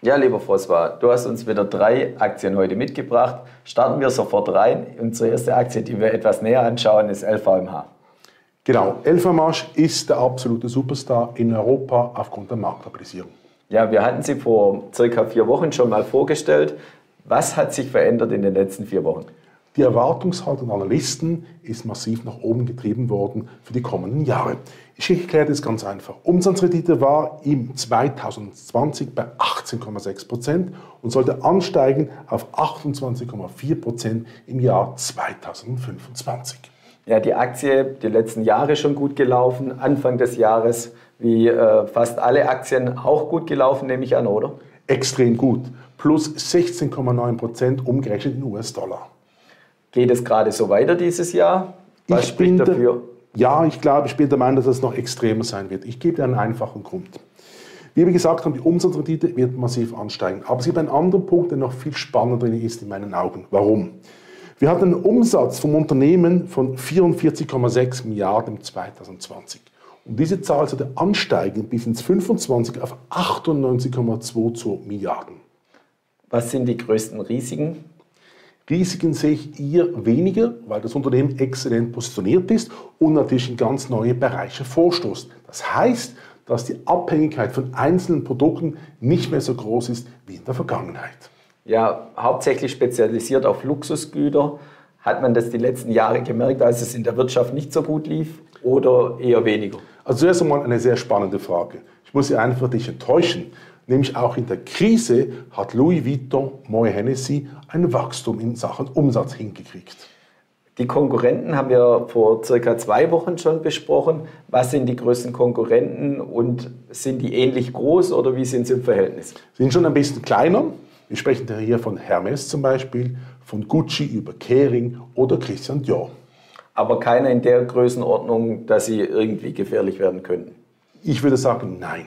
Ja, lieber François, du hast uns wieder drei Aktien heute mitgebracht. Starten wir sofort rein. Unsere erste Aktie, die wir etwas näher anschauen, ist LVMH. Genau, LVMH ist der absolute Superstar in Europa aufgrund der Marktkapitalisierung. Ja, wir hatten sie vor circa vier Wochen schon mal vorgestellt. Was hat sich verändert in den letzten vier Wochen? Die Erwartungshaltung der Analysten ist massiv nach oben getrieben worden für die kommenden Jahre. Ich erkläre das ganz einfach. Umsatzrendite war im 2020 bei 18,6 Prozent und sollte ansteigen auf 28,4 Prozent im Jahr 2025. Ja, die Aktie die letzten Jahre schon gut gelaufen, Anfang des Jahres wie äh, fast alle Aktien auch gut gelaufen, nehme ich an, oder? Extrem gut. Plus 16,9 Prozent umgerechnet in US-Dollar. Geht es gerade so weiter dieses Jahr? Was ich spricht dafür? Ja, ich glaube, ich bin der Meinung, dass es noch extremer sein wird. Ich gebe dir einen einfachen Grund. Wie wir gesagt haben, die Umsatzrendite wird massiv ansteigen. Aber es gibt einen anderen Punkt, der noch viel spannender ist in meinen Augen. Warum? Wir hatten einen Umsatz vom Unternehmen von 44,6 Milliarden im 2020. Und diese Zahl sollte ansteigen bis ins 25 auf 98,22 Milliarden. Was sind die größten Risiken? Risiken sehe ich hier weniger, weil das Unternehmen exzellent positioniert ist und natürlich in ganz neue Bereiche vorstoßt. Das heißt, dass die Abhängigkeit von einzelnen Produkten nicht mehr so groß ist wie in der Vergangenheit. Ja, hauptsächlich spezialisiert auf Luxusgüter. Hat man das die letzten Jahre gemerkt, als es in der Wirtschaft nicht so gut lief oder eher weniger? Also zuerst einmal eine sehr spannende Frage. Ich muss Sie einfach dich enttäuschen. Nämlich auch in der Krise hat Louis Vuitton, Moe Hennessy ein Wachstum in Sachen Umsatz hingekriegt. Die Konkurrenten haben wir vor circa zwei Wochen schon besprochen. Was sind die größten Konkurrenten und sind die ähnlich groß oder wie sind sie im Verhältnis? Sind schon ein bisschen kleiner. Wir sprechen hier von Hermes zum Beispiel, von Gucci über Kering oder Christian Dior. Aber keiner in der Größenordnung, dass sie irgendwie gefährlich werden könnten. Ich würde sagen, nein.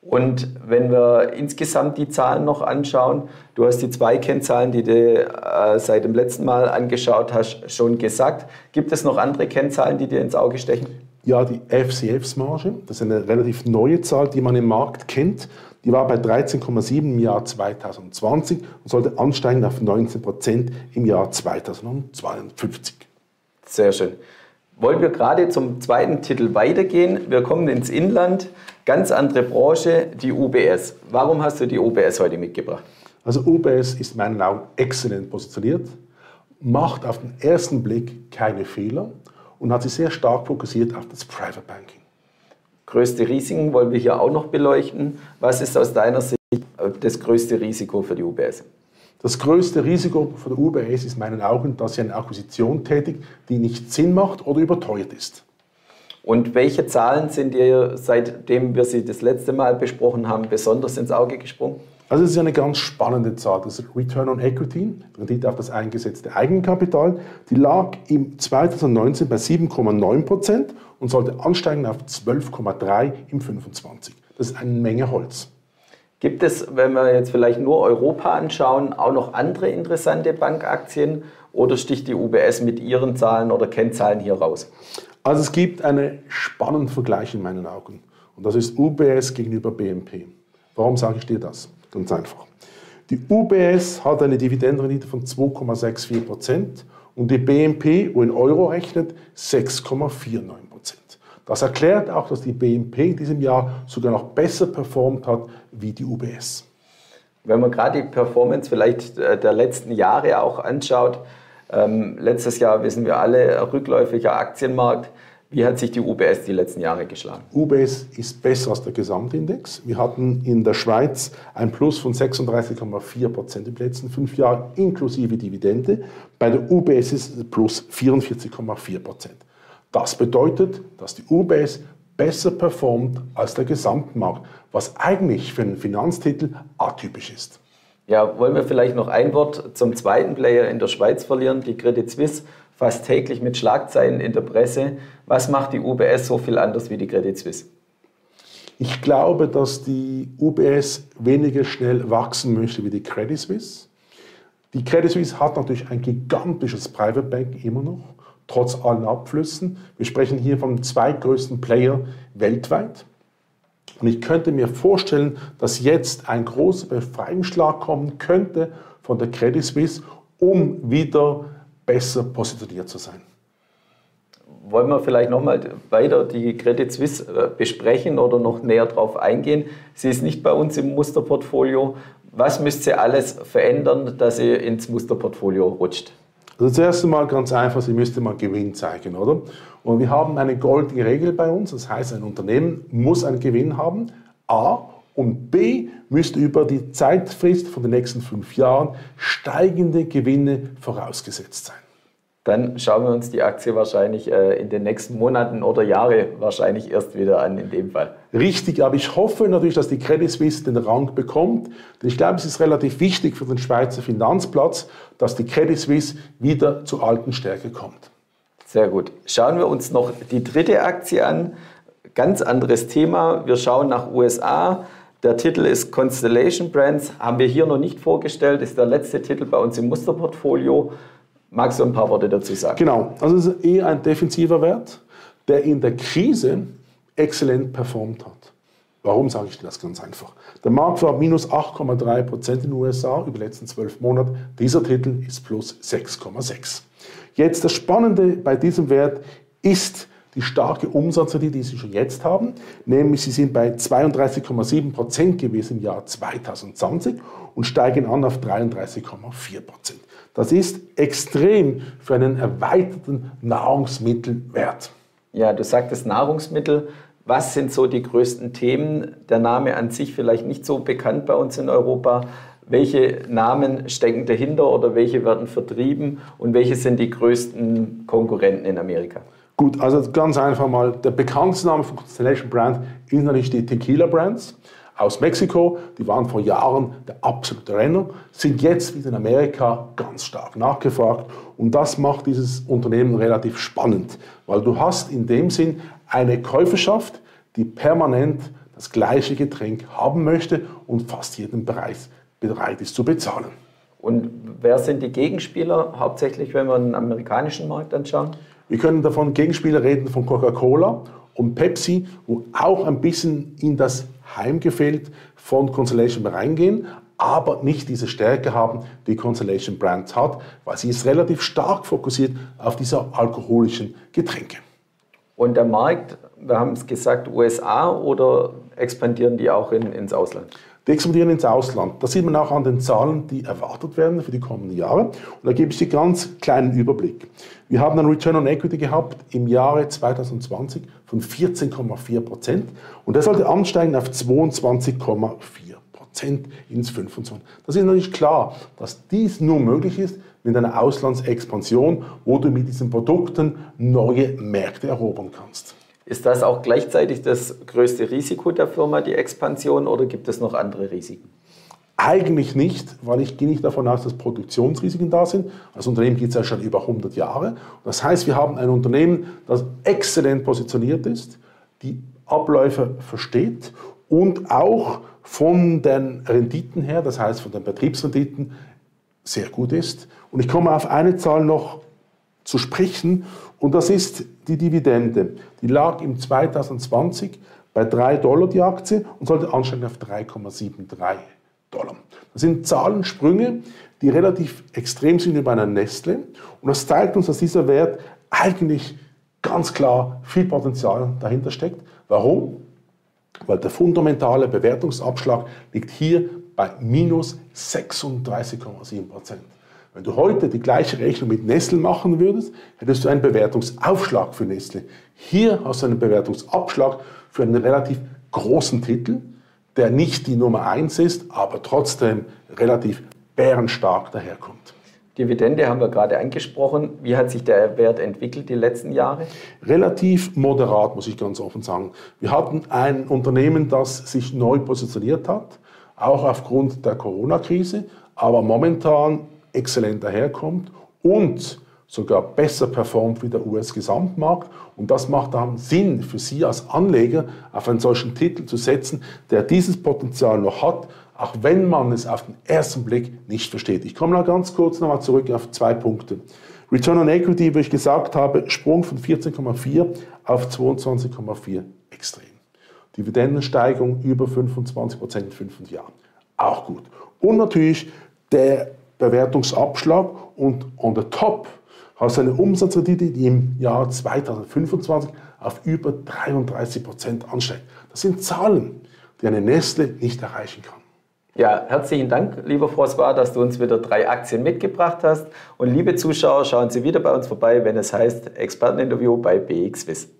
Und wenn wir insgesamt die Zahlen noch anschauen, du hast die zwei Kennzahlen, die du äh, seit dem letzten Mal angeschaut hast, schon gesagt. Gibt es noch andere Kennzahlen, die dir ins Auge stechen? Ja, die FCFs-Marge, das ist eine relativ neue Zahl, die man im Markt kennt. Die war bei 13,7 im Jahr 2020 und sollte ansteigen auf 19 Prozent im Jahr 2052. Sehr schön. Wollen wir gerade zum zweiten Titel weitergehen? Wir kommen ins Inland. Ganz andere Branche, die UBS. Warum hast du die UBS heute mitgebracht? Also UBS ist in meinen Augen exzellent positioniert, macht auf den ersten Blick keine Fehler und hat sich sehr stark fokussiert auf das Private Banking. Größte Risiken wollen wir hier auch noch beleuchten. Was ist aus deiner Sicht das größte Risiko für die UBS? Das größte Risiko für die UBS ist in meinen Augen, dass sie eine Akquisition tätigt, die nicht Sinn macht oder überteuert ist. Und welche Zahlen sind dir, seitdem wir sie das letzte Mal besprochen haben, besonders ins Auge gesprungen? Also es ist eine ganz spannende Zahl. Das ist Return on Equity, Rendite auf das eingesetzte Eigenkapital. Die lag im 2019 bei 7,9 Prozent und sollte ansteigen auf 12,3 im 25. Das ist eine Menge Holz. Gibt es, wenn wir jetzt vielleicht nur Europa anschauen, auch noch andere interessante Bankaktien oder sticht die UBS mit ihren Zahlen oder Kennzahlen hier raus? Also es gibt einen spannenden Vergleich in meinen Augen und das ist UBS gegenüber BNP. Warum sage ich dir das? Ganz einfach. Die UBS hat eine Dividendenrendite von 2,64 Prozent und die BNP, wo in Euro rechnet, 6,49 Prozent. Das erklärt auch, dass die BNP in diesem Jahr sogar noch besser performt hat wie die UBS. Wenn man gerade die Performance vielleicht äh, der letzten Jahre auch anschaut, ähm, letztes Jahr wissen wir alle, rückläufiger Aktienmarkt. Wie hat sich die UBS die letzten Jahre geschlagen? UBS ist besser als der Gesamtindex. Wir hatten in der Schweiz ein Plus von 36,4 Prozent in den letzten fünf Jahren inklusive Dividende. Bei der UBS ist es plus 44,4 Prozent. Das bedeutet, dass die UBS besser performt als der Gesamtmarkt, was eigentlich für einen Finanztitel atypisch ist. Ja, wollen wir vielleicht noch ein Wort zum zweiten Player in der Schweiz verlieren, die Credit Suisse, fast täglich mit Schlagzeilen in der Presse. Was macht die UBS so viel anders wie die Credit Suisse? Ich glaube, dass die UBS weniger schnell wachsen möchte wie die Credit Suisse. Die Credit Suisse hat natürlich ein gigantisches Private Bank immer noch, trotz allen Abflüssen. Wir sprechen hier vom zweitgrößten Player weltweit. Und ich könnte mir vorstellen, dass jetzt ein großer Befreiungsschlag kommen könnte von der Credit Suisse, um wieder besser positioniert zu sein. Wollen wir vielleicht nochmal weiter die Credit Suisse äh, besprechen oder noch näher darauf eingehen? Sie ist nicht bei uns im Musterportfolio. Was müsst ihr alles verändern, dass sie ins Musterportfolio rutscht? Also zuerst einmal ganz einfach, Sie müsste mal Gewinn zeigen, oder? Und wir haben eine goldene Regel bei uns, das heißt, ein Unternehmen muss einen Gewinn haben, A, und B, müsste über die Zeitfrist von den nächsten fünf Jahren steigende Gewinne vorausgesetzt sein dann schauen wir uns die Aktie wahrscheinlich äh, in den nächsten Monaten oder Jahre wahrscheinlich erst wieder an in dem Fall. Richtig, aber ich hoffe natürlich, dass die Credit Suisse den Rang bekommt. Denn ich glaube, es ist relativ wichtig für den Schweizer Finanzplatz, dass die Credit Suisse wieder zur alten Stärke kommt. Sehr gut. Schauen wir uns noch die dritte Aktie an. Ganz anderes Thema. Wir schauen nach USA. Der Titel ist Constellation Brands. Haben wir hier noch nicht vorgestellt. Ist der letzte Titel bei uns im Musterportfolio. Magst du ein paar Worte dazu sagen? Genau, also es ist eher ein defensiver Wert, der in der Krise exzellent performt hat. Warum sage ich dir das ganz einfach? Der Markt war minus 8,3 Prozent in den USA über die letzten zwölf Monate. Dieser Titel ist plus 6,6. Jetzt das Spannende bei diesem Wert ist die starke Umsatzrendite, die Sie schon jetzt haben, nämlich Sie sind bei 32,7 Prozent gewesen im Jahr 2020 und steigen an auf 33,4 Prozent. Das ist extrem für einen erweiterten Nahrungsmittelwert. Ja, du sagtest Nahrungsmittel. Was sind so die größten Themen? Der Name an sich vielleicht nicht so bekannt bei uns in Europa. Welche Namen stecken dahinter oder welche werden vertrieben und welche sind die größten Konkurrenten in Amerika? Gut, also ganz einfach mal, der bekannteste Name von Constellation Brand ist natürlich die Tequila Brands aus Mexiko, die waren vor Jahren der absolute Renner, sind jetzt wieder in Amerika ganz stark nachgefragt. Und das macht dieses Unternehmen relativ spannend, weil du hast in dem Sinn eine Käuferschaft, die permanent das gleiche Getränk haben möchte und fast jeden Preis bereit ist zu bezahlen. Und wer sind die Gegenspieler, hauptsächlich wenn wir den amerikanischen Markt anschauen? Wir können davon Gegenspieler reden von Coca-Cola und Pepsi, wo auch ein bisschen in das Heimgefällt von Constellation reingehen, aber nicht diese Stärke haben, die Constellation Brands hat, weil sie ist relativ stark fokussiert auf diese alkoholischen Getränke. Und der Markt, wir haben es gesagt, USA oder expandieren die auch in, ins Ausland? Die expandieren ins Ausland. Das sieht man auch an den Zahlen, die erwartet werden für die kommenden Jahre. Und da gebe ich dir ganz kleinen Überblick. Wir haben einen Return on Equity gehabt im Jahre 2020 von 14,4 Prozent und der sollte ansteigen auf 22,4 Prozent ins 25. Das ist natürlich klar, dass dies nur möglich ist mit einer Auslandsexpansion, wo du mit diesen Produkten neue Märkte erobern kannst. Ist das auch gleichzeitig das größte Risiko der Firma, die Expansion, oder gibt es noch andere Risiken? Eigentlich nicht, weil ich gehe nicht davon aus, dass Produktionsrisiken da sind. Als Unternehmen gibt es ja schon über 100 Jahre. Das heißt, wir haben ein Unternehmen, das exzellent positioniert ist, die Abläufe versteht und auch von den Renditen her, das heißt von den Betriebsrenditen, sehr gut ist. Und ich komme auf eine Zahl noch zu sprechen und das ist die Dividende. Die lag im 2020 bei 3 Dollar die Aktie und sollte ansteigen auf 3,73 Dollar. Das sind Zahlensprünge, die relativ extrem sind über einen Nestle. Und das zeigt uns, dass dieser Wert eigentlich ganz klar viel Potenzial dahinter steckt. Warum? Weil der fundamentale Bewertungsabschlag liegt hier bei minus 36,7 Prozent. Wenn du heute die gleiche Rechnung mit Nestle machen würdest, hättest du einen Bewertungsaufschlag für Nestle. Hier hast du einen Bewertungsabschlag für einen relativ großen Titel, der nicht die Nummer 1 ist, aber trotzdem relativ bärenstark daherkommt. Dividende haben wir gerade angesprochen. Wie hat sich der Wert entwickelt die letzten Jahre? Relativ moderat, muss ich ganz offen sagen. Wir hatten ein Unternehmen, das sich neu positioniert hat, auch aufgrund der Corona-Krise, aber momentan exzellent daherkommt und sogar besser performt wie der US-Gesamtmarkt. Und das macht dann Sinn für Sie als Anleger, auf einen solchen Titel zu setzen, der dieses Potenzial noch hat, auch wenn man es auf den ersten Blick nicht versteht. Ich komme noch ganz kurz nochmal zurück auf zwei Punkte. Return on Equity, wie ich gesagt habe, Sprung von 14,4 auf 22,4 extrem. Dividendensteigerung über 25 Prozent in fünf Jahren. Auch gut. Und natürlich der Bewertungsabschlag und on the top hast du eine Umsatzrendite, die im Jahr 2025 auf über 33 Prozent ansteigt. Das sind Zahlen, die eine Nestle nicht erreichen kann. Ja, herzlichen Dank, lieber François, dass du uns wieder drei Aktien mitgebracht hast. Und liebe Zuschauer, schauen Sie wieder bei uns vorbei, wenn es heißt Experteninterview bei BXWIS.